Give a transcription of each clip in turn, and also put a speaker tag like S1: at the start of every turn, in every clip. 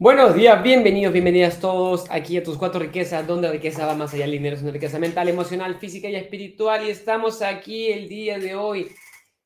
S1: Buenos días, bienvenidos, bienvenidas todos aquí a Tus Cuatro Riquezas, donde riqueza va más allá del dinero, es una riqueza mental, emocional, física y espiritual. Y estamos aquí el día de hoy,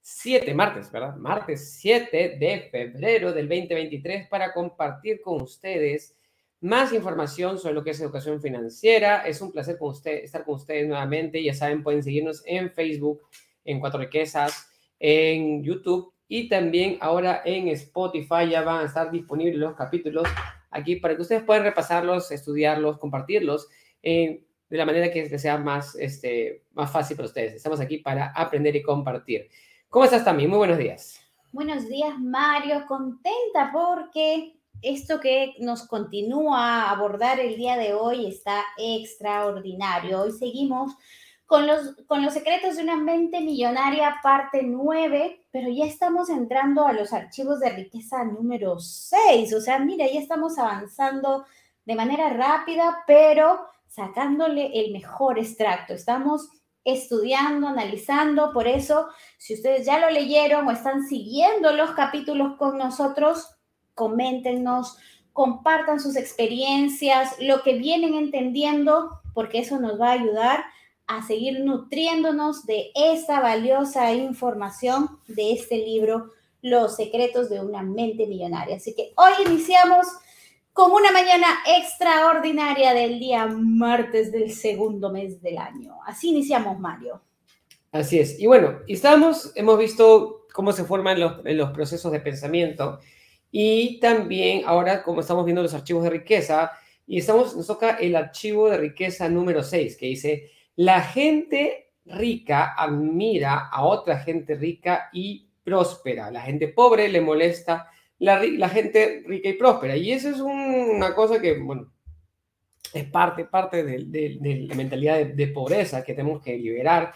S1: 7, martes, ¿verdad? Martes 7 de febrero del 2023 para compartir con ustedes más información sobre lo que es educación financiera. Es un placer con usted, estar con ustedes nuevamente. Ya saben, pueden seguirnos en Facebook, en Cuatro Riquezas, en YouTube y también ahora en Spotify ya van a estar disponibles los capítulos aquí para que ustedes puedan repasarlos, estudiarlos, compartirlos eh, de la manera que sea más, este, más fácil para ustedes. Estamos aquí para aprender y compartir. ¿Cómo estás también? Muy buenos días.
S2: Buenos días, Mario. Contenta porque esto que nos continúa a abordar el día de hoy está extraordinario. Hoy seguimos con los, con los secretos de una mente millonaria, parte 9, pero ya estamos entrando a los archivos de riqueza número 6. O sea, mira, ya estamos avanzando de manera rápida, pero sacándole el mejor extracto. Estamos estudiando, analizando, por eso, si ustedes ya lo leyeron o están siguiendo los capítulos con nosotros, coméntenos, compartan sus experiencias, lo que vienen entendiendo, porque eso nos va a ayudar seguir nutriéndonos de esta valiosa información de este libro, Los secretos de una mente millonaria. Así que hoy iniciamos con una mañana extraordinaria del día martes del segundo mes del año. Así iniciamos, Mario.
S1: Así es. Y bueno, estamos, hemos visto cómo se forman los, los procesos de pensamiento y también ahora como estamos viendo los archivos de riqueza y estamos, nos toca el archivo de riqueza número 6 que dice la gente rica admira a otra gente rica y próspera. La gente pobre le molesta la, gente rica y próspera. Y eso es una cosa que, bueno, es parte, parte de, la mentalidad de, pobreza que tenemos que liberar.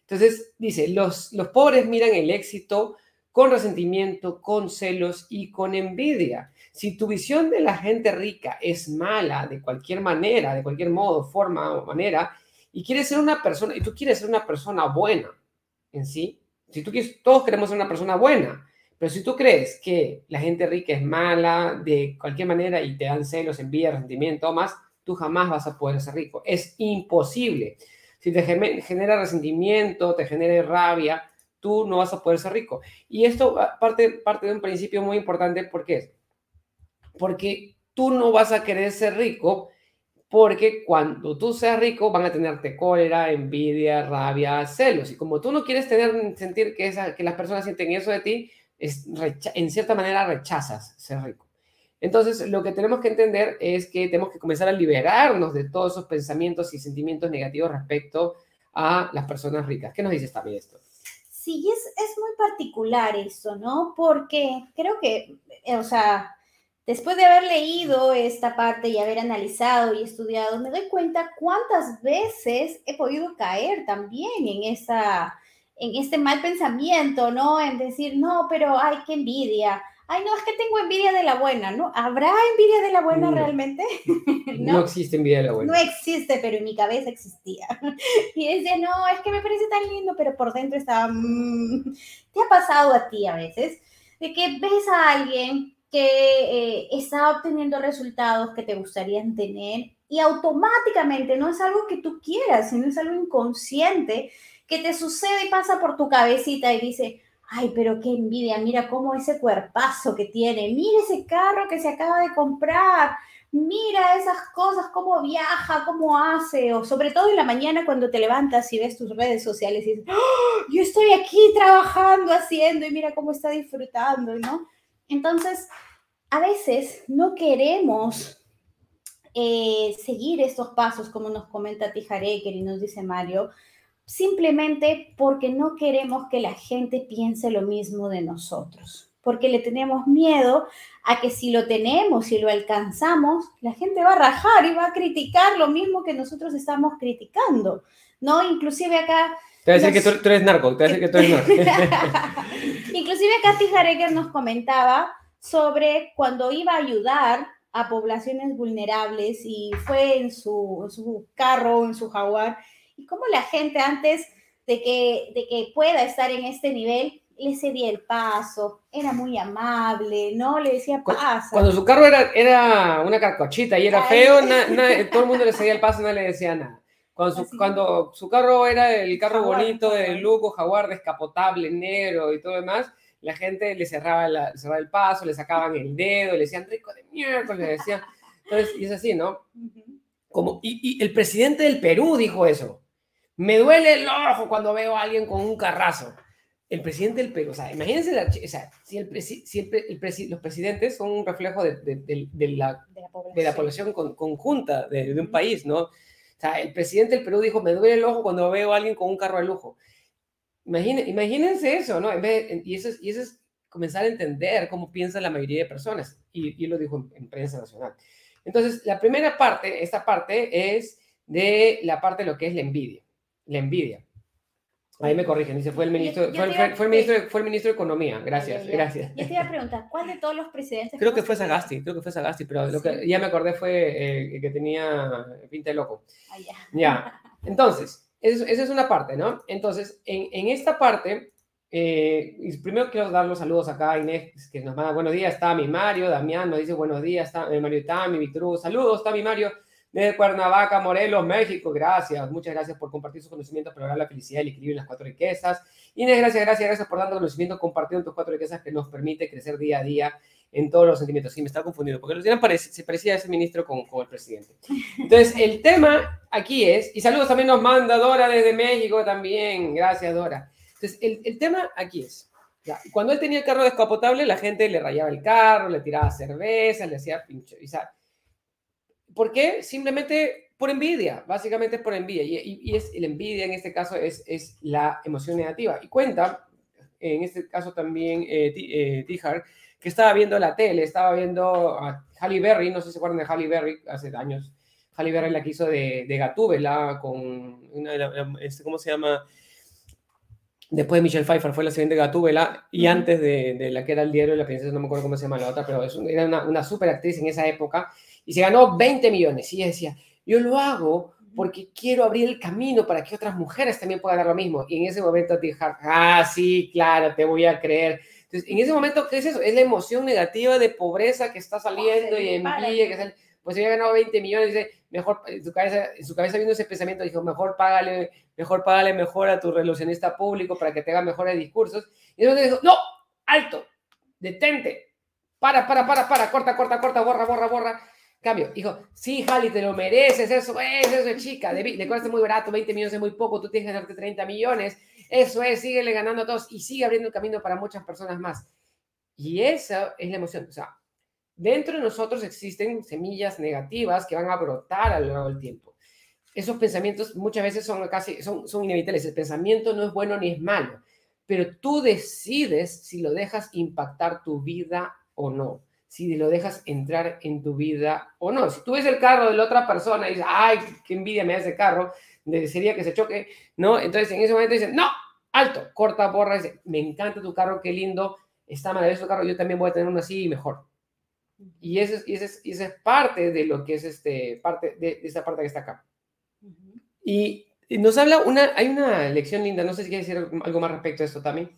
S1: Entonces, dice, los, los pobres miran el éxito con resentimiento, con celos y con envidia. Si tu visión de la gente rica es mala de cualquier manera, de cualquier modo, forma o manera, y quieres ser una persona, y tú quieres ser una persona buena en sí, si tú quieres, todos queremos ser una persona buena, pero si tú crees que la gente rica es mala de cualquier manera y te dan celos, envidia, resentimiento más, tú jamás vas a poder ser rico. Es imposible. Si te genera resentimiento, te genera rabia, tú no vas a poder ser rico. Y esto parte, parte de un principio muy importante, ¿por qué? Porque tú no vas a querer ser rico porque cuando tú seas rico van a tenerte cólera, envidia, rabia, celos. Y como tú no quieres tener, sentir que, esa, que las personas sienten eso de ti, es, en cierta manera rechazas ser rico. Entonces, lo que tenemos que entender es que tenemos que comenzar a liberarnos de todos esos pensamientos y sentimientos negativos respecto a las personas ricas. ¿Qué nos dice también esto?
S2: Sí, es, es muy particular esto, ¿no? Porque creo que, o sea, Después de haber leído esta parte y haber analizado y estudiado, me doy cuenta cuántas veces he podido caer también en, esa, en este mal pensamiento, ¿no? En decir, no, pero ay, qué envidia. Ay, no, es que tengo envidia de la buena, ¿no? ¿Habrá envidia de la buena realmente?
S1: ¿No? existe envidia de la buena.
S2: No existe, pero en mi cabeza existía. Y decía, no, es que me parece tan lindo, pero por dentro estaba... Mm". ¿Te ha pasado a ti a veces? De que ves a alguien que eh, está obteniendo resultados que te gustarían tener y automáticamente no es algo que tú quieras, sino es algo inconsciente que te sucede y pasa por tu cabecita y dice, ay, pero qué envidia, mira cómo ese cuerpazo que tiene, mira ese carro que se acaba de comprar, mira esas cosas, cómo viaja, cómo hace, o sobre todo en la mañana cuando te levantas y ves tus redes sociales y dices, ¡Oh, yo estoy aquí trabajando, haciendo y mira cómo está disfrutando, ¿no? Entonces, a veces no queremos eh, seguir estos pasos, como nos comenta Tijareker y nos dice Mario, simplemente porque no queremos que la gente piense lo mismo de nosotros, porque le tenemos miedo a que si lo tenemos y lo alcanzamos, la gente va a rajar y va a criticar lo mismo que nosotros estamos criticando, ¿no? Inclusive acá...
S1: Te voy a decir que tú, eres narco, te voy a decir que tú eres narco.
S2: Inclusive acá Tijareker nos comentaba sobre cuando iba a ayudar a poblaciones vulnerables y fue en su, en su carro, en su jaguar, y cómo la gente antes de que, de que pueda estar en este nivel, le cedía el paso, era muy amable, ¿no? Le decía pasa.
S1: Cuando su carro era, era una carcochita y era feo, todo el mundo le cedía el paso, no le decía nada. Cuando su, cuando su carro era el carro bonito de Luco, Jaguar, descapotable, negro y todo demás, la gente le cerraba, la, cerraba el paso, le sacaban el dedo, le decían rico de mierda, le decían. Entonces, y es así, ¿no? Como, y, y el presidente del Perú dijo eso. Me duele el ojo cuando veo a alguien con un carrazo. El presidente del Perú, o sea, imagínense, o sea, si, el, si el, los presidentes son un reflejo de, de, de la, de, la, población conjunta de, un país, ¿no? Sea, el presidente del Perú dijo, me duele el ojo cuando veo a alguien con un carro de lujo. imagínense eso, ¿no? En vez, y, eso es, y eso es comenzar a entender cómo piensa la mayoría de personas. Y, y lo dijo en, en, prensa nacional. Entonces, la primera parte, esta parte, es de la parte de lo que es la envidia la envidia. Ahí me corrigen, dice, fue el ministro, fue, el ministro, fue el ministro de Economía. Gracias, gracias.
S2: Yo te iba a preguntar, ¿cuál de todos los presidentes?
S1: Creo que fue Sagasti, creo que fue Sagasti, pero lo que ya me acordé fue eh, que tenía pinta de loco.
S2: Ah, ya.
S1: ya. Entonces, esa es una parte, ¿no? Entonces, en, en esta parte, eh, primero quiero dar los saludos acá a Inés, que nos manda buenos días, Tami, Mario, Damián nos dice buenos días, eh, Mario Tami, Víctor Hugo, saludos, Tami, Mario de Cuernavaca, Morelos, México. Gracias, muchas gracias por compartir sus conocimientos lograr la felicidad y el equilibrio en las cuatro riquezas. Inés, gracias, gracias, gracias por dando conocimiento, compartiendo tus cuatro riquezas que nos permite crecer día a día en todos los sentimientos. Sí, me está confundiendo, porque Luciana parece, se parecía a ese ministro con, con, el presidente. Entonces, el tema aquí es, y saludos también nos manda Dora desde México también, gracias Dora. Entonces, el, el tema aquí es, cuando él tenía el carro descapotable, la gente le rayaba el carro, le tiraba cerveza, le hacía pinche, y, ¿Por qué? Simplemente por envidia, básicamente es por envidia. Y, es, la envidia en este caso es, es la emoción negativa. Y cuenta, en este caso también, eh, eh Tihar, que estaba viendo la tele, estaba viendo a Halle Berry, no sé si se acuerdan de Halle Berry, hace años. Halle Berry la que hizo de, de Gatúbela con, una este, ¿cómo se llama? Después de Michelle Pfeiffer fue la siguiente Gatúbela y antes de, de, la que era el diario de la princesa, no me acuerdo cómo se llama la otra, pero es, era una, una super actriz en esa época y se ganó 20 millones. Y ella decía, yo lo hago porque quiero abrir el camino para que otras mujeres también puedan dar lo mismo. Y en ese momento dije, ah, sí, claro, te voy a creer. Entonces, en ese momento, ¿qué es eso? Es la emoción negativa de pobreza que está saliendo y envidia, que sale. Pues había ganado 20 millones, dice, mejor, en su cabeza, en su cabeza viendo ese pensamiento, dijo, mejor págale, mejor págale mejor a tu relacionista público para que te haga mejores discursos. Y entonces dijo, no, alto, detente, para, para, para, para, corta, corta, corta, borra, borra, borra. Cambio, dijo, sí, Jali, te lo mereces, eso es, eso es, chica, de, de cuesta muy barato, 20 millones es muy poco, tú tienes que darte 30 millones, eso es, síguele ganando a todos y sigue abriendo el camino para muchas personas más. Y esa es la emoción, o sea, dentro de nosotros existen semillas negativas que van a brotar a lo largo del tiempo. Esos pensamientos muchas veces son casi, son, son inevitables, el pensamiento no es bueno ni es malo, pero tú decides si lo dejas impactar tu vida o no si lo dejas entrar en tu vida o no. Si tú ves el carro de la otra persona y dices, ay, qué envidia me da ese carro, desearía que se choque, ¿no? Entonces en ese momento dicen, no, alto, corta, borra, dice, me encanta tu carro, qué lindo, está maravilloso tu carro, yo también voy a tener uno así y mejor. Y esa es, y es, y es parte de lo que es este, parte de, esta parte que está acá. y, nos habla una, hay una lección linda, no sé si quieres decir algo más respecto a esto también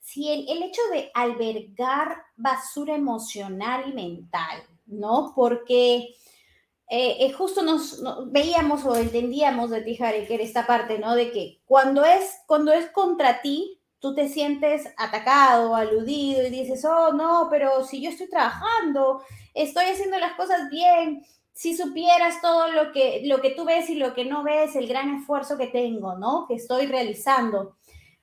S2: si el, hecho de albergar basura emocional y mental, ¿no? Porque eh, eh, justo nos, veíamos o entendíamos de ti, Jare, que era esta parte, ¿no? De que cuando es, cuando es contra ti, tú te sientes atacado, aludido y dices, oh, no, pero si yo estoy trabajando, estoy haciendo las cosas bien, si supieras todo lo que, lo que tú ves y lo que no ves, el gran esfuerzo que tengo, ¿no? Que estoy realizando.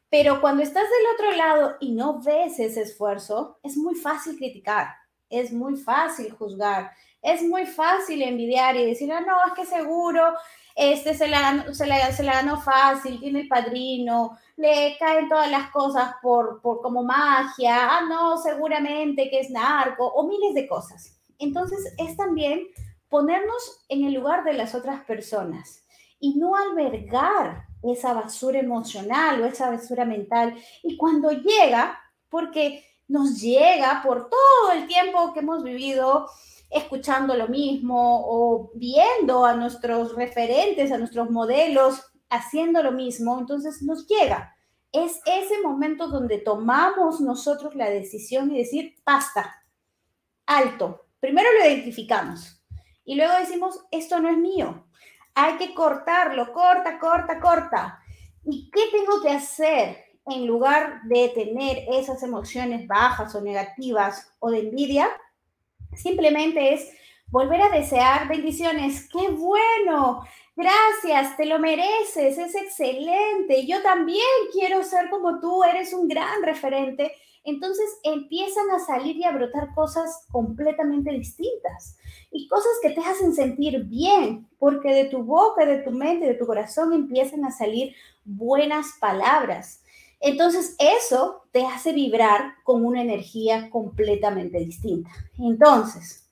S2: Pero cuando estás del otro lado y no ves ese esfuerzo, es muy fácil criticar, es muy fácil juzgar, es muy fácil envidiar y decir, ah, no, es que seguro este se la, se, la, se la ganó fácil, tiene el padrino, le caen todas las cosas por, por como magia, ah, no, seguramente que es narco, o miles de cosas. Entonces es también ponernos en el lugar de las otras personas y no albergar esa basura emocional o esa basura mental. Y cuando llega, porque nos llega por todo el tiempo que hemos vivido escuchando lo mismo o viendo a nuestros referentes, a nuestros modelos haciendo lo mismo, entonces nos llega es ese momento donde tomamos nosotros la decisión y decir, basta, alto. Primero lo identificamos y luego decimos, esto no es mío. Hay que cortarlo, corta, corta, corta. ¿Y qué tengo que hacer en lugar de tener esas emociones bajas o negativas o de envidia? Simplemente es volver a desear bendiciones. ¡Qué bueno! Gracias, te lo mereces, es excelente. Yo también quiero ser como tú, eres un gran referente. Entonces empiezan a salir y a brotar cosas completamente distintas y cosas que te hacen sentir bien, porque de tu boca, de tu mente, de tu corazón empiezan a salir buenas palabras. Entonces eso te hace vibrar con una energía completamente distinta. Entonces,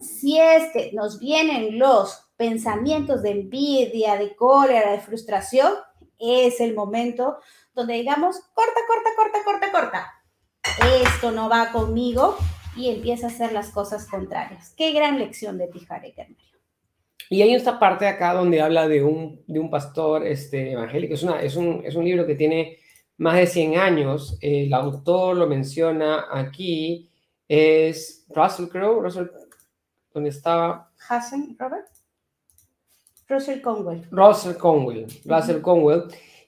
S2: si es que nos vienen los pensamientos de envidia, de cólera, de frustración, es el momento donde digamos, corta, corta, corta, corta, corta. Esto no va conmigo y empieza a hacer las cosas contrarias. Qué gran lección de Tijare
S1: Y hay esta parte acá donde habla de un, de un pastor este, evangélico. Es, una, es, un, es un libro que tiene más de 100 años. El autor lo menciona aquí. Es Russell Crowe, Russell donde estaba...
S2: Hassan, Robert. Russell Conwell.
S1: Russell Conwell, Russell Conwell.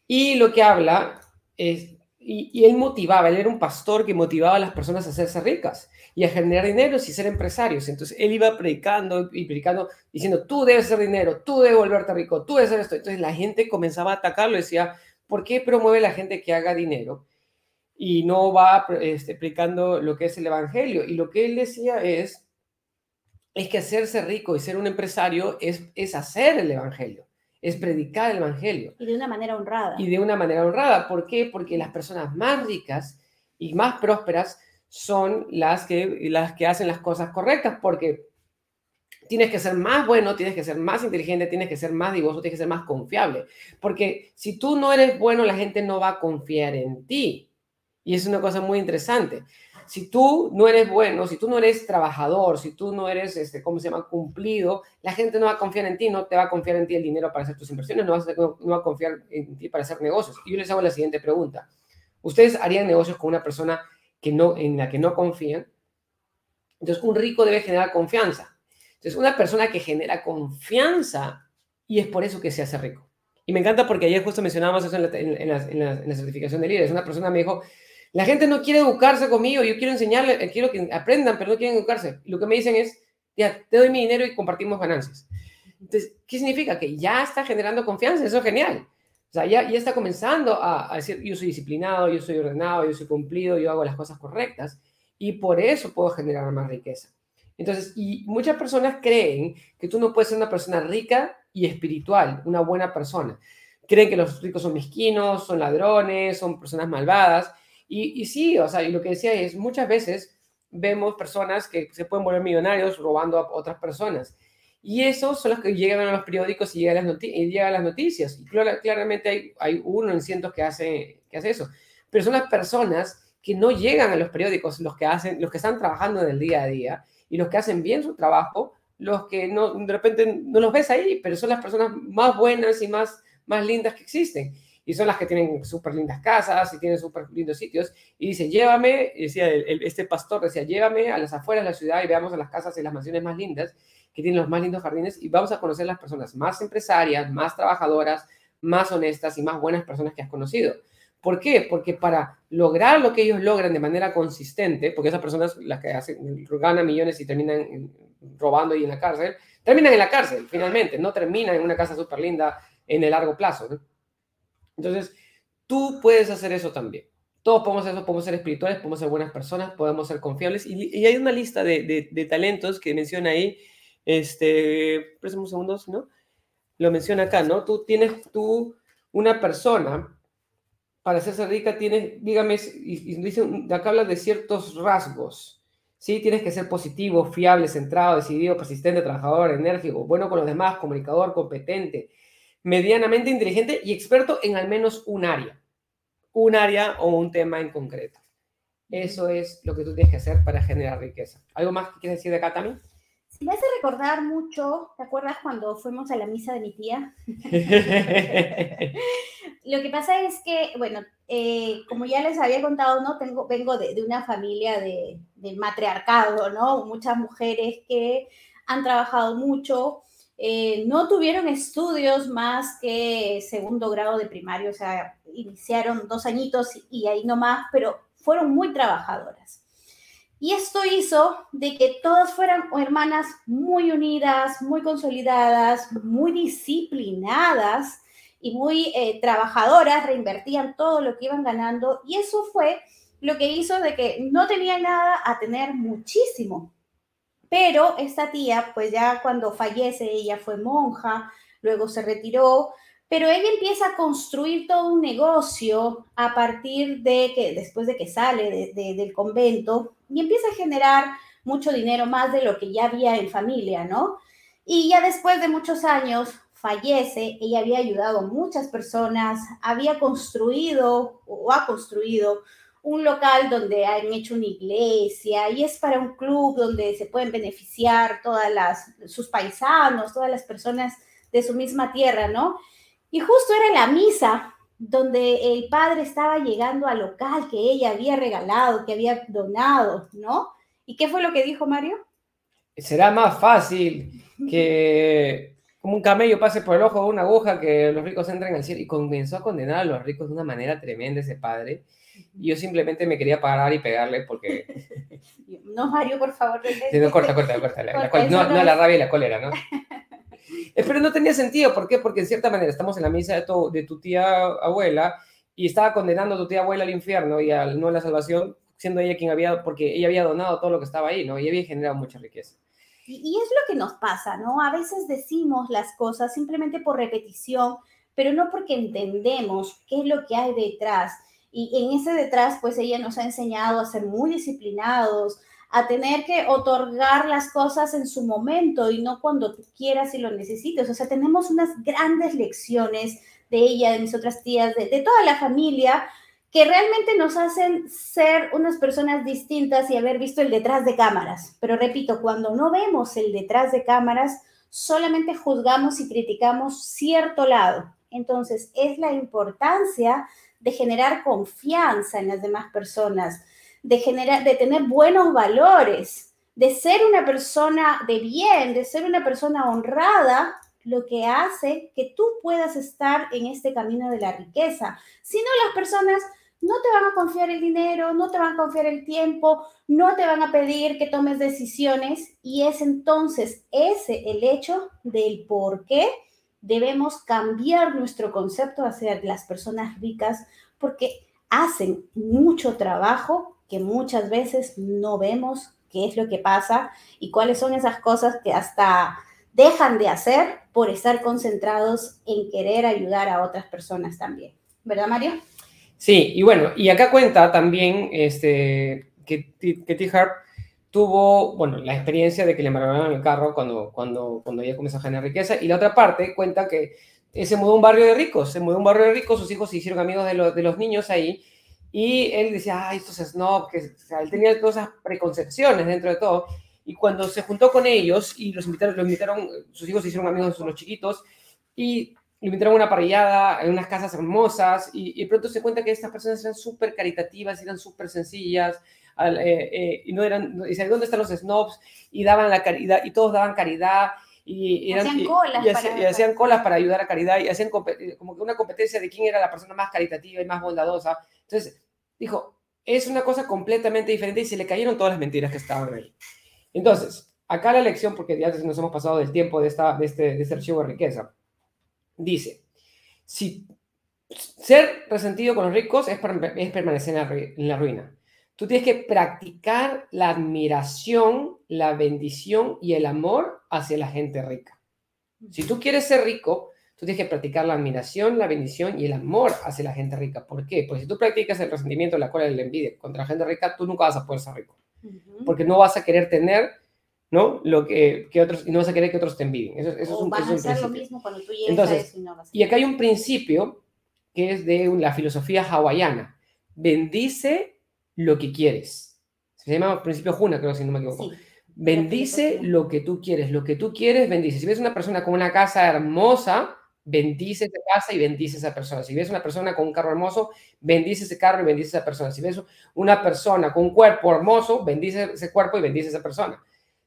S1: Y lo que habla es, y, él motivaba, él era un pastor que motivaba a las personas a hacerse ricas y a generar dinero y ser empresarios. Entonces él iba predicando y predicando, diciendo, tú debes hacer dinero, tú debes volverte rico, tú debes hacer esto. Entonces la gente comenzaba a atacarlo decía, ¿por qué promueve la gente que haga dinero? Y no va este, predicando lo que es el Evangelio. Y lo que él decía es, es que hacerse rico y ser un empresario es, es hacer el Evangelio, es predicar el Evangelio.
S2: Y de una manera honrada.
S1: Y de una manera honrada. ¿Por qué? Porque las personas más ricas y más prósperas son las que, las que hacen las cosas correctas, porque tienes que ser más bueno, tienes que ser más inteligente, tienes que ser más divoso, tienes que ser más confiable. Porque si tú no eres bueno, la gente no va a confiar en ti. Y es una cosa muy interesante si tú no eres bueno, si tú no eres trabajador, si tú no eres, este, ¿cómo se llama?, cumplido, la gente no va a confiar en ti, no te va a confiar en ti el dinero para hacer tus inversiones, no, no va a confiar en ti para hacer negocios. Y yo les hago la siguiente pregunta. ¿Ustedes harían negocios con una persona que no, en la que no confían? Entonces, un rico debe generar confianza. Entonces, una persona que genera confianza y es por eso que se hace rico. Y me encanta porque ayer justo mencionábamos eso en la, en la certificación de líderes. Una persona me dijo, la gente no quiere educarse conmigo, yo quiero enseñarle, eh, quiero que aprendan, pero no quieren educarse. Lo que me dicen es, ya, te doy mi dinero y compartimos ganancias. Entonces, ¿qué significa? Que ya está generando confianza, eso es genial. O sea, ya, ya está comenzando a, a, decir, yo soy disciplinado, yo soy ordenado, yo soy cumplido, yo hago las cosas correctas y por eso puedo generar más riqueza. Entonces, y muchas personas creen que tú no puedes ser una persona rica y espiritual, una buena persona. Creen que los ricos son mezquinos, son ladrones, son personas malvadas. Y, sí, o sea, y lo que decía es, muchas veces vemos personas que se pueden volver millonarios robando a otras personas. Y esos son los que llegan a los periódicos y llegan a y las noticias. Y claramente hay, hay, uno en cientos que hace, que hace eso. Pero son las personas que no llegan a los periódicos, los que, hacen, los que están trabajando en el día a día y los que hacen bien su trabajo, los que no, de repente no los ves ahí, pero son las personas más buenas y más, más lindas que existen y son las que tienen súper lindas casas y tienen súper lindos sitios. Y dice, llévame, decía este pastor, decía, llévame a las afueras de la ciudad y veamos a las casas y las mansiones más lindas, que tienen los más lindos jardines, y vamos a conocer las personas más empresarias, más trabajadoras, más honestas y más buenas personas que has conocido. ¿Por qué? Porque para lograr lo que ellos logran de manera consistente, porque esas personas, las que hacen, ganan millones y terminan robando y en la cárcel, terminan en la cárcel finalmente, no terminan en una casa súper linda en el largo plazo. Entonces, tú puedes hacer eso también. Todos podemos hacer eso, podemos ser espirituales, podemos ser buenas personas, podemos ser confiables. Y, hay una lista de, talentos que menciona ahí. Este, préstame un segundo, ¿no? Lo menciona acá, ¿no? Tú tienes, tú, una persona, para hacerse rica, tienes, dígame, y, dice, acá habla de ciertos rasgos. Sí, tienes que ser positivo, fiable, centrado, decidido, persistente, trabajador, enérgico, bueno con los demás, comunicador, competente, medianamente inteligente y experto en al menos un área, un área o un tema en concreto. Eso es lo que tú tienes que hacer para generar riqueza. ¿Algo más que quieres decir de acá también?
S2: Me hace recordar mucho, ¿te acuerdas cuando fuimos a la misa de mi tía? Lo que pasa es que, bueno, eh, como ya les había contado, ¿no? Tengo, vengo de, de una familia de, de, matriarcado, ¿no? Muchas mujeres que han trabajado mucho, eh, no tuvieron estudios más que segundo grado de primario, o sea, iniciaron dos añitos y ahí nomás, pero fueron muy trabajadoras. Y esto hizo de que todas fueran hermanas muy unidas, muy consolidadas, muy disciplinadas y muy eh, trabajadoras, reinvertían todo lo que iban ganando y eso fue lo que hizo de que no tenían nada a tener muchísimo. Pero esta tía, pues ya cuando fallece, ella fue monja, luego se retiró, pero ella empieza a construir todo un negocio a partir de que, después de que sale del convento, y empieza a generar mucho dinero más de lo que ya había en familia, ¿no? Y ya después de muchos años fallece, ella había ayudado a muchas personas, había construido o ha construido un local donde han hecho una iglesia y es para un club donde se pueden beneficiar todas las sus paisanos, todas las personas de su misma tierra, ¿no? Y justo era la misa donde el padre estaba llegando al local que ella había regalado, que había donado, ¿no? ¿Y qué fue lo que dijo Mario?
S1: Será más fácil que como un camello pase por el ojo de una aguja que los ricos entren al cielo y comenzó a condenar a los ricos de una manera tremenda ese padre. Y yo simplemente me quería parar y pegarle porque...
S2: No, Mario, por favor.
S1: Sí, no, corta, corta, corta. no, no, la rabia y la cólera, ¿no? Pero no tenía sentido, ¿por qué? Porque en cierta manera estamos en la misa de tu, de tu tía abuela y estaba condenando a tu tía abuela al infierno y al, no a la salvación, siendo ella quien había, porque ella había donado todo lo que estaba ahí, ¿no? Y había generado mucha riqueza.
S2: Y, es lo que nos pasa, ¿no? A veces decimos las cosas simplemente por repetición, pero no porque entendemos qué es lo que hay detrás. Y en ese detrás, pues ella nos ha enseñado a ser muy disciplinados, a tener que otorgar las cosas en su momento y no cuando tú quieras y lo necesites. O sea, tenemos unas grandes lecciones de ella, de mis otras tías, de, de toda la familia, que realmente nos hacen ser unas personas distintas y haber visto el detrás de cámaras. Pero repito, cuando no vemos el detrás de cámaras, solamente juzgamos y criticamos cierto lado. Entonces, es la importancia de generar confianza en las demás personas, de, generar, de tener buenos valores, de ser una persona de bien, de ser una persona honrada, lo que hace que tú puedas estar en este camino de la riqueza. Si no, las personas no te van a confiar el dinero, no te van a confiar el tiempo, no te van a pedir que tomes decisiones y es entonces ese el hecho del por qué debemos cambiar nuestro concepto hacia las personas ricas porque hacen mucho trabajo que muchas veces no vemos qué es lo que pasa y cuáles son esas cosas que hasta dejan de hacer por estar concentrados en querer ayudar a otras personas también. ¿Verdad, Mario?
S1: Sí, y bueno, y acá cuenta también este, que, que T-Harp tuvo, bueno, la experiencia de que le embargaron el carro cuando, cuando, cuando ella comenzó a generar riqueza, y la otra parte cuenta que se mudó a un barrio de ricos, se mudó a un barrio de ricos, sus hijos se hicieron amigos de, los, de los niños ahí, y él decía, ay, estos snob, que él tenía todas esas preconcepciones dentro de todo. Y cuando se juntó con ellos y los invitaron, lo invitaron, sus hijos se hicieron amigos de los chiquitos y lo invitaron a una parrillada en unas casas hermosas y, y pronto se cuenta que estas personas eran súper caritativas, eran súper sencillas, eh, eh, y no eran, y ¿dónde están los snobs? Y daban la caridad, y todos daban caridad, y, eran,
S2: hacían colas,
S1: y, para, y hacían colas para ayudar a caridad, y hacían como que una competencia de quién era la persona más caritativa y más bondadosa. Entonces, dijo, es una cosa completamente diferente y se le cayeron todas las mentiras que estaban ahí. Entonces, acá la lección, porque ya nos hemos pasado del tiempo de, esta, de, este, de este archivo de riqueza, dice, si ser resentido con los ricos es, es permanecer en la ruina. Tú tienes que practicar la admiración, la bendición y el amor hacia la gente rica. Si tú quieres ser rico, tú tienes que practicar la admiración, la bendición y el amor hacia la gente rica. ¿Por qué? Porque si tú practicas el resentimiento, la cola y la envidia contra la gente rica, tú nunca vas a poder ser rico. Porque no vas a querer tener, ¿no? Lo que, que, otros, y no vas a querer que otros te envidien. Eso, eso es un,
S2: vas
S1: es un
S2: a hacer lo mismo cuando tú llegues Entonces, a eso y no vas a
S1: Y acá hay un principio que es de la filosofía hawaiana. Bendice lo que quieres. Se llama principio Juna, creo, si no me equivoco. Sí. Bendice lo que tú quieres, lo que tú quieres, bendice. Si ves una persona con una casa hermosa, bendice esa casa y bendice esa persona. Si ves una persona con un carro hermoso, bendice ese carro y bendice esa persona. Si ves una persona con un cuerpo hermoso, bendice ese cuerpo y bendice esa persona.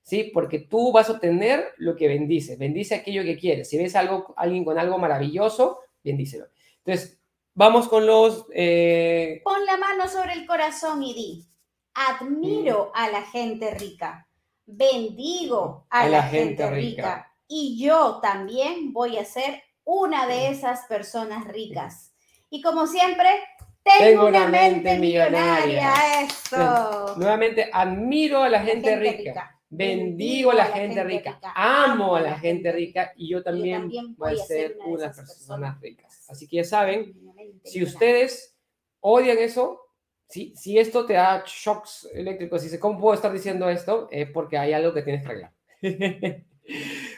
S1: ¿Sí? Porque tú vas a obtener lo que bendice. Bendice aquello que quieres. Si ves algo, alguien con algo maravilloso, bendícelo. Entonces, vamos con los... Eh,
S2: Pon la mano sobre el corazón y di, admiro a la gente rica, bendigo a, la, gente, rica. y yo también voy a ser una de esas personas ricas. Y como siempre, tengo, una, mente, millonaria. Eso.
S1: Nuevamente, admiro a la gente, rica. Bendigo a la, gente, rica. Amo a la gente rica. Y yo también, voy, a ser una de esas personas ricas. Así que ya saben, si ustedes odian eso, si, si esto te da shocks eléctricos, dice, ¿cómo puedo estar diciendo esto? Es porque hay algo que tienes que arreglar.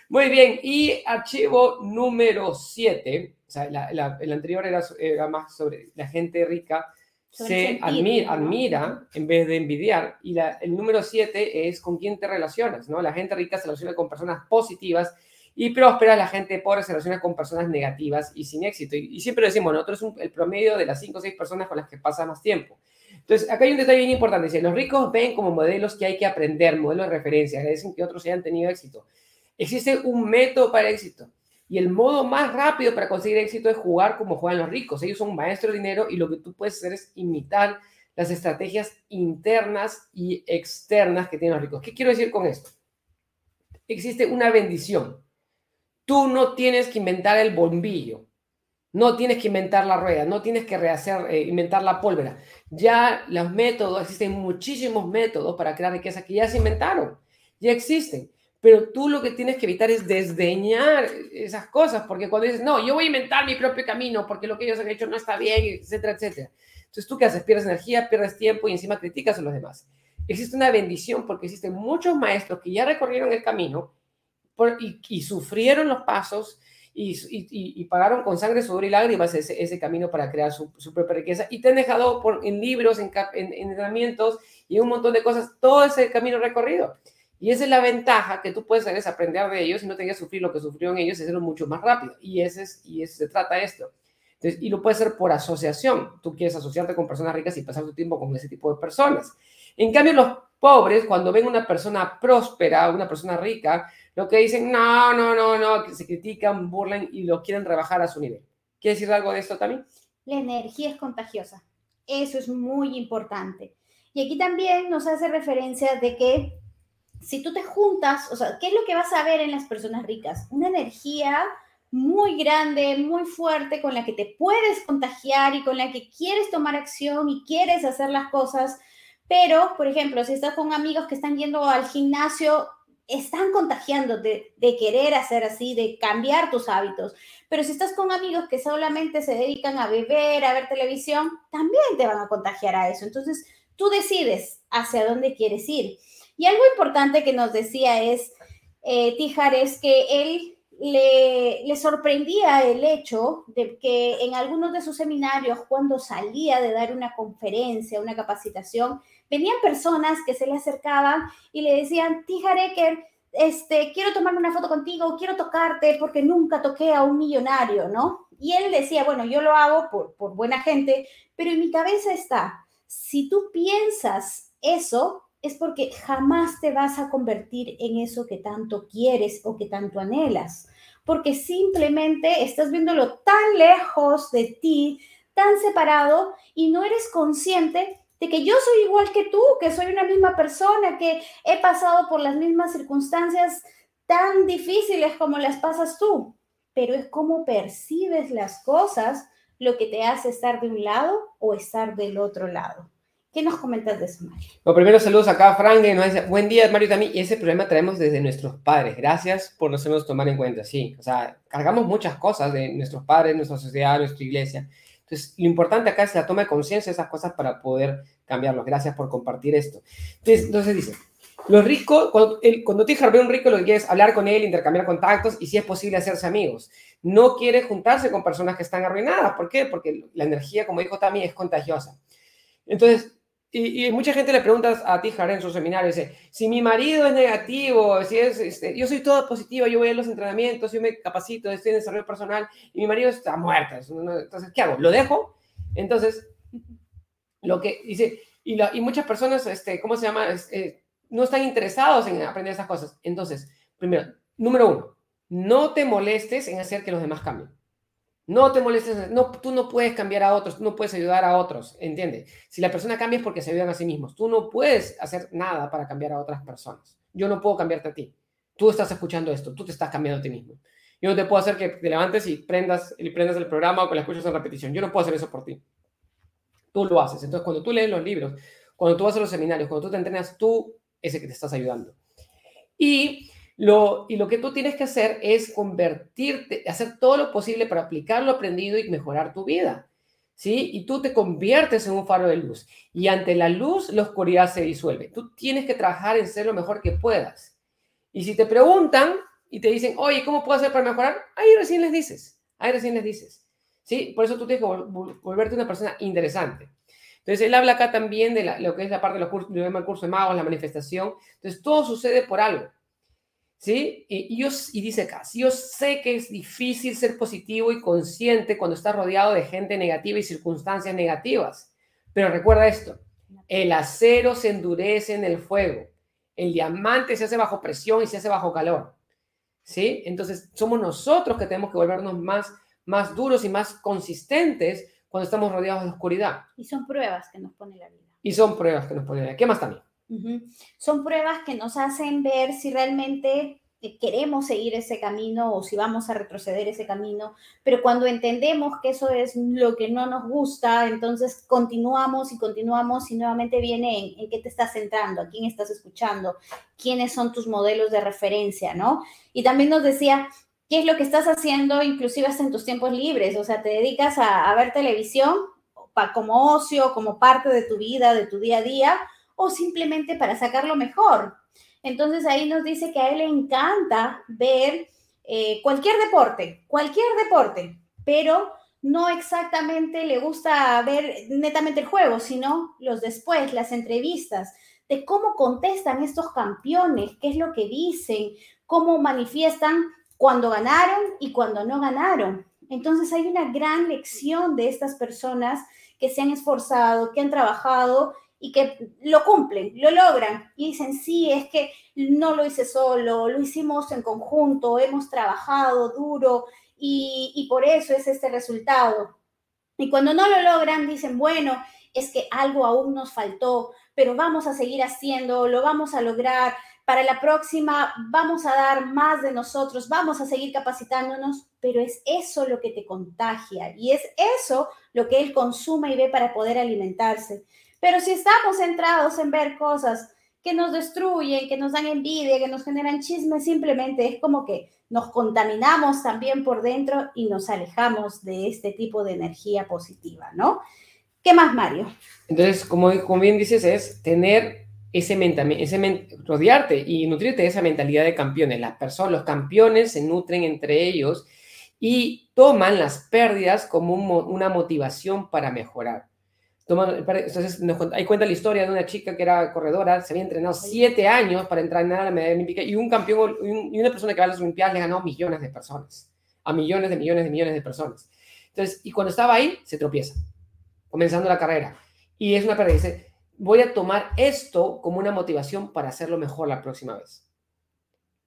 S1: Muy bien, y archivo número 7, o sea, el anterior era, más sobre la gente rica, se admira, admira, en vez de envidiar, y el número 7 es con quién te relacionas, ¿no? La gente rica se relaciona con personas positivas y próspera, la gente pobre se relaciona con personas negativas y sin éxito. Y, siempre decimos, nosotros es el promedio de las 5 o 6 personas con las que pasa más tiempo. Entonces, acá hay un detalle bien importante. Dice, los ricos ven como modelos que hay que aprender, modelos de referencia, agradecen que otros hayan tenido éxito. Existe un método para éxito. Y el modo más rápido para conseguir éxito es jugar como juegan los ricos. Ellos son maestros de dinero y lo que tú puedes hacer es imitar las estrategias internas y externas que tienen los ricos. ¿Qué quiero decir con esto? Existe una bendición. Tú no tienes que inventar el bombillo, no tienes que inventar la rueda, no tienes que rehacer, eh, inventar la pólvora. Ya los métodos, existen muchísimos métodos para crear riqueza que ya se inventaron, ya existen. Pero tú lo que tienes que evitar es desdeñar esas cosas, porque cuando dices, no, yo voy a inventar mi propio camino porque lo que ellos han hecho no está bien, etcétera, etcétera. Entonces, ¿tú qué haces? Pierdes energía, pierdes tiempo y encima criticas a los demás. Existe una bendición porque existen muchos maestros que ya recorrieron el camino y, sufrieron los pasos y, pagaron con sangre, sudor y lágrimas ese, camino para crear su, propia riqueza y te han dejado en libros, en, en, entrenamientos y un montón de cosas, todo ese camino recorrido. Y esa es la ventaja que tú puedes hacer, aprender de ellos y no tengas que sufrir lo que sufrieron ellos y hacerlo mucho más rápido. Y ese es, y ese se trata esto. Y lo puedes hacer por asociación. Tú quieres asociarte con personas ricas y pasar tu tiempo con ese tipo de personas. En cambio, los pobres, cuando ven una persona próspera, una persona rica, lo que dicen, no, no, no, no, que se critican, burlan y lo quieren rebajar a su nivel. ¿Quieres decir algo de esto también?
S2: La energía es contagiosa. Eso es muy importante. Y aquí también nos hace referencia de que si tú te juntas, o sea, ¿qué es lo que vas a ver en las personas ricas? Una energía muy grande, muy fuerte, con la que te puedes contagiar y con la que quieres tomar acción y quieres hacer las cosas. Pero, por ejemplo, si estás con amigos que están yendo al gimnasio, están contagiándote de querer hacer así, de cambiar tus hábitos. Pero si estás con amigos que solamente se dedican a beber, a ver televisión, también te van a contagiar a eso. Entonces, tú decides hacia dónde quieres ir. Y algo importante que nos decía es, eh, Tijar, es que él le, sorprendía el hecho de que en algunos de sus seminarios, cuando salía de dar una conferencia, una capacitación, venían personas que se le acercaban y le decían, Tijar Eker, este, quiero tomarme una foto contigo, quiero tocarte porque nunca toqué a un millonario, ¿no? Y él decía, bueno, yo lo hago por, por buena gente, pero en mi cabeza está, si tú piensas eso, es porque jamás te vas a convertir en eso que tanto quieres o que tanto anhelas, porque simplemente estás viéndolo tan lejos de ti, tan separado y no eres consciente de que yo soy igual que tú, que soy una misma persona, que he pasado por las mismas circunstancias tan difíciles como las pasas tú, pero es como percibes las cosas lo que te hace estar de un lado o estar del otro lado. ¿Qué nos comentas de eso, Mario?
S1: Bueno, primero saludos acá a Frank, nos dice, buen día, Mario, también. Y ese problema traemos desde nuestros padres. Gracias por hacernos tomar en cuenta, sí. O sea, cargamos muchas cosas de nuestros padres, nuestra sociedad, nuestra iglesia. Entonces, lo importante acá es la toma de conciencia de esas cosas para poder cambiarlos. Gracias por compartir esto. Entonces, entonces dice, los ricos, cuando, el, cuando a un rico, lo que quiere es hablar con él, intercambiar contactos y si es posible hacerse amigos. No quiere juntarse con personas que están arruinadas. ¿Por qué? Porque la energía, como dijo también, es contagiosa. Entonces, y, mucha gente le pregunta a ti, Jaren, en su seminario, dice, si mi marido es negativo, si es, este, yo soy toda positiva, yo voy a los entrenamientos, yo me capacito, estoy en desarrollo personal, y mi marido está muerto, entonces, ¿qué hago? ¿Lo dejo? Entonces, lo que dice, y, y muchas personas, este, ¿cómo se llama? Eh, no están interesados en aprender esas cosas. Entonces, primero, número uno, no te molestes en hacer que los demás cambien. No te molestes, no, tú no puedes cambiar a otros, tú no puedes ayudar a otros, ¿entiendes? Si la persona cambia es porque se ayudan a sí mismos. Tú no puedes hacer nada para cambiar a otras personas. Yo no puedo cambiarte a ti. Tú estás escuchando esto, tú te estás cambiando a ti mismo. Yo no te puedo hacer que te levantes y prendas, y prendas el programa o que la escuches en repetición. Yo no puedo hacer eso por ti. Tú lo haces. Entonces, cuando tú lees los libros, cuando tú vas a los seminarios, cuando tú te entrenas, tú es el que te estás ayudando. Y lo, y lo que tú tienes que hacer es convertirte, hacer todo lo posible para aplicar lo aprendido y mejorar tu vida. ¿Sí? Y tú te conviertes en un faro de luz. Y ante la luz, la oscuridad se disuelve. Tú tienes que trabajar en ser lo mejor que puedas. Y si te preguntan y te dicen, oye, ¿cómo puedo hacer para mejorar? Ahí recién les dices. Ahí recién les dices. ¿Sí? Por eso tú tienes que volverte una persona interesante. Entonces, él habla acá también de lo que es la parte de los cursos, el curso de magos, la manifestación. Entonces, todo sucede por algo. ¿Sí? Y, yo, y dice acá, yo sé que es difícil ser positivo y consciente cuando estás rodeado de gente negativa y circunstancias negativas. Pero recuerda esto, el acero se endurece en el fuego, el diamante se hace bajo presión y se hace bajo calor. ¿Sí? Entonces, somos nosotros que tenemos que volvernos más, más duros y más consistentes cuando estamos rodeados de oscuridad.
S2: Y son pruebas que nos pone la vida.
S1: Y son pruebas que nos pone la vida. ¿Qué más también?
S2: Son pruebas que nos hacen ver si realmente queremos seguir ese camino o si vamos a retroceder ese camino, pero cuando entendemos que eso es lo que no nos gusta, entonces continuamos y continuamos y nuevamente viene en, qué te estás centrando, a quién estás escuchando, quiénes son tus modelos de referencia, ¿no? Y también nos decía, ¿qué es lo que estás haciendo inclusive hasta en tus tiempos libres? O sea, te dedicas a, ver televisión como ocio, como parte de tu vida, de tu día a día, o simplemente para sacarlo mejor. Entonces ahí nos dice que a él le encanta ver eh, cualquier deporte, cualquier deporte, pero no exactamente le gusta ver netamente el juego, sino los después, las entrevistas, de cómo contestan estos campeones, qué es lo que dicen, cómo manifiestan cuando ganaron y cuando no ganaron. Entonces hay una gran lección de estas personas que se han esforzado, que han trabajado y que lo cumplen, lo logran y dicen, sí, es que no lo hice solo, lo hicimos en conjunto, hemos trabajado duro y, por eso es este resultado. Y cuando no lo logran, dicen, bueno, es que algo aún nos faltó, pero vamos a seguir haciendo, lo vamos a lograr. Para la próxima vamos a dar más de nosotros, vamos a seguir capacitándonos, pero es eso lo que te contagia y es eso lo que él consume y ve para poder alimentarse. Pero si estamos centrados en ver cosas que nos destruyen, que nos dan envidia, que nos generan chismes, simplemente es como que nos contaminamos también por dentro y nos alejamos de este tipo de energía positiva, ¿no? ¿Qué más, Mario?
S1: Entonces, como, como bien dices, es tener ese, ese rodearte y nutrirte de esa mentalidad de campeones. Las personas, los campeones se nutren entre ellos y toman las pérdidas como una motivación para mejorar. Entonces, nos, ahí cuenta la historia de una chica que era corredora, se había entrenado siete años para entrenar a la medalla olímpica y un campeón y una persona que va a las Olimpiadas le ganó a millones de personas, a millones de millones de millones de personas. Entonces, y cuando estaba ahí, se tropieza, comenzando la carrera. Y es una pérdida. Dice, voy a tomar esto como una motivación para hacerlo mejor la próxima vez.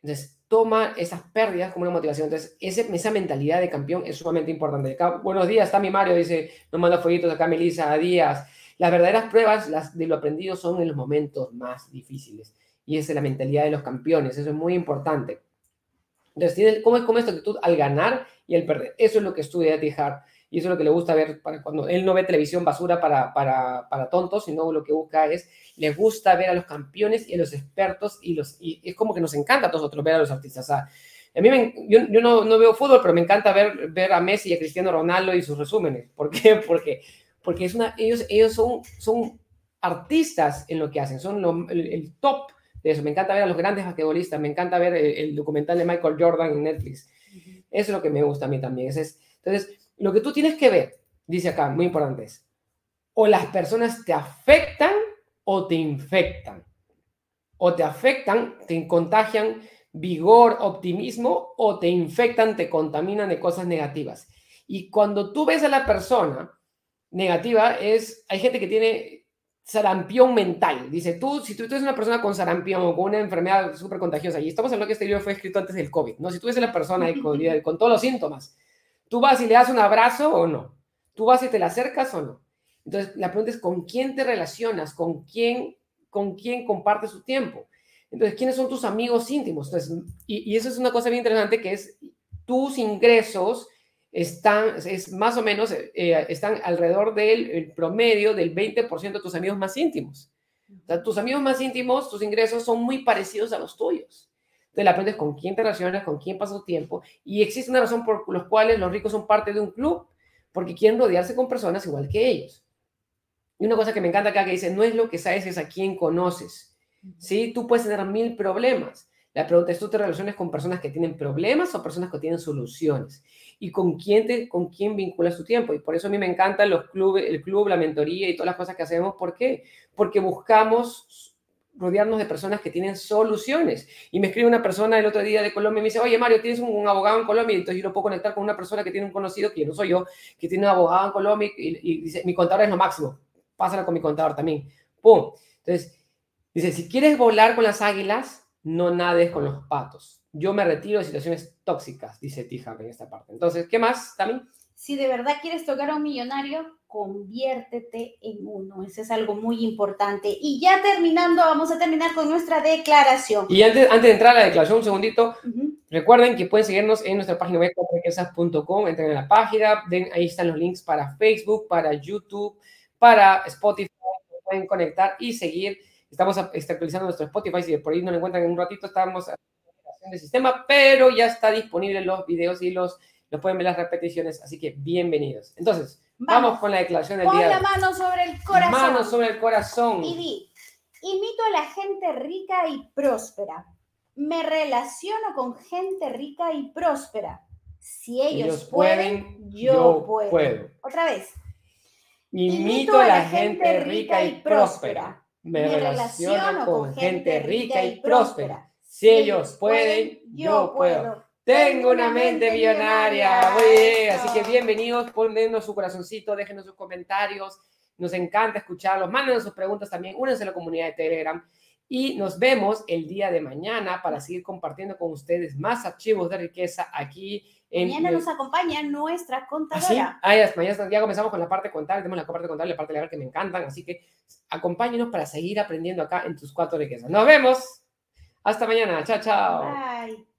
S1: Entonces, toma esas pérdidas como una motivación. Entonces, esa mentalidad de campeón es sumamente importante. buenos días, está mi Mario, dice, nos manda fueguitos acá Melissa Díaz. Las verdaderas pruebas las, de lo aprendido son en los momentos más difíciles. Y esa es la mentalidad de los campeones, eso es muy importante. Entonces, ¿cómo es como esta actitud al ganar y al perder? Eso es lo que estudia Tihar. Y eso es lo que le gusta ver para cuando él no ve televisión basura para, para, para tontos, sino lo que busca es, le gusta ver a los campeones y a los expertos y, los, y es como que nos encanta a nosotros ver a los artistas. a mí yo, yo no, no, veo fútbol, pero me encanta ver, ver a Messi y a Cristiano Ronaldo y sus resúmenes. ¿Por qué? Porque, porque es una, ellos, ellos son, son artistas en lo que hacen, son el, top de eso. Me encanta ver a los grandes basquetbolistas, me encanta ver el, documental de Michael Jordan en Netflix. Eso es lo que me gusta a mí también. Es, entonces, lo que tú tienes que ver, dice acá, muy importante es, o las personas te afectan o te infectan. O te afectan, te contagian vigor, optimismo, o te infectan, te contaminan de cosas negativas. Y cuando tú ves a la persona negativa, es, hay gente que tiene sarampión mental. Dice, tú, si tú, eres una persona con sarampión o con una enfermedad súper contagiosa, y estamos hablando que este libro fue escrito antes del COVID, ¿no? Si tú ves a la persona con, con todos los síntomas, ¿tú vas y le das un abrazo o no? ¿Tú vas y te la acercas o no? Entonces, la pregunta es, ¿con quién te relacionas? ¿Con quién, con quién compartes su tiempo? Entonces, ¿quiénes son tus amigos íntimos? Entonces, y, eso es una cosa bien interesante que es tus ingresos están, es más o menos, eh, están alrededor del promedio del 20% de tus amigos más íntimos. Tus amigos más íntimos, tus ingresos son muy parecidos a los tuyos. Entonces, aprendes con quién te relacionas, con quién pasas tu tiempo. Y existe una razón por la cual los ricos son parte de un club, porque quieren rodearse con personas igual que ellos. Y una cosa que me encanta acá que dice, no es lo que sabes, es a quién conoces. ¿Sí? Tú puedes tener mil problemas. La pregunta es, ¿tú te relacionas con personas que tienen problemas o personas que tienen soluciones? y con quién, te, con quién vinculas tu tiempo. Y por eso a mí me encantan los clubes, el club, la mentoría y todas las cosas que hacemos. ¿Por qué? Porque buscamos rodearnos de personas que tienen soluciones. Y me escribe una persona el otro día de Colombia y me dice, oye Mario, tienes un, abogado en Colombia, y entonces yo lo puedo conectar con una persona que tiene un conocido, que no soy yo, que tiene un abogado en Colombia y, dice, mi contador es lo máximo, pásala con mi contador también. ¡Pum! Entonces, dice, si quieres volar con las águilas, no nades con los patos yo me retiro de situaciones tóxicas, dice Tija en esta parte. Entonces, ¿qué más, también?
S2: Si de verdad quieres tocar a un millonario, conviértete en uno. Eso es algo muy importante. Y ya terminando, vamos a terminar con nuestra declaración.
S1: Y antes, antes de entrar a la declaración, un segundito, recuerden que pueden seguirnos en nuestra página web, riquezas.com, entren en la página, den, ahí están los links para Facebook, para YouTube, para Spotify, pueden conectar y seguir. Estamos actualizando nuestro Spotify, si por ahí no lo encuentran en un ratito, estamos del sistema, pero ya está disponible los videos y los, los pueden ver las repeticiones, así que bienvenidos. Entonces, vamos, con la declaración del día.
S2: Pon la mano sobre el corazón.
S1: Mano sobre el corazón.
S2: Y di, imito a la gente rica y próspera. Me relaciono con gente rica y próspera. Si ellos, pueden, yo, puedo. Otra vez.
S1: Imito a la gente rica y próspera. Me, relaciono con gente rica y próspera. Si ellos pueden, yo puedo. Tengo una mente millonaria. Así que bienvenidos, ponennos su corazoncito, déjenos sus comentarios. Nos encanta escucharlos. Mándenos sus preguntas también. Únanse a la comunidad de Telegram. Y nos vemos el día de mañana para seguir compartiendo con ustedes más archivos de riqueza aquí
S2: en... Mañana nos acompaña nuestra contadora.
S1: ¿Ah, sí? mañana ya comenzamos con la parte contable, tenemos la parte contable y la parte legal que me encantan, así que acompáñenos para seguir aprendiendo acá en tus cuatro riquezas. Nos vemos. Hasta mañana. Chao, chao.
S2: Bye.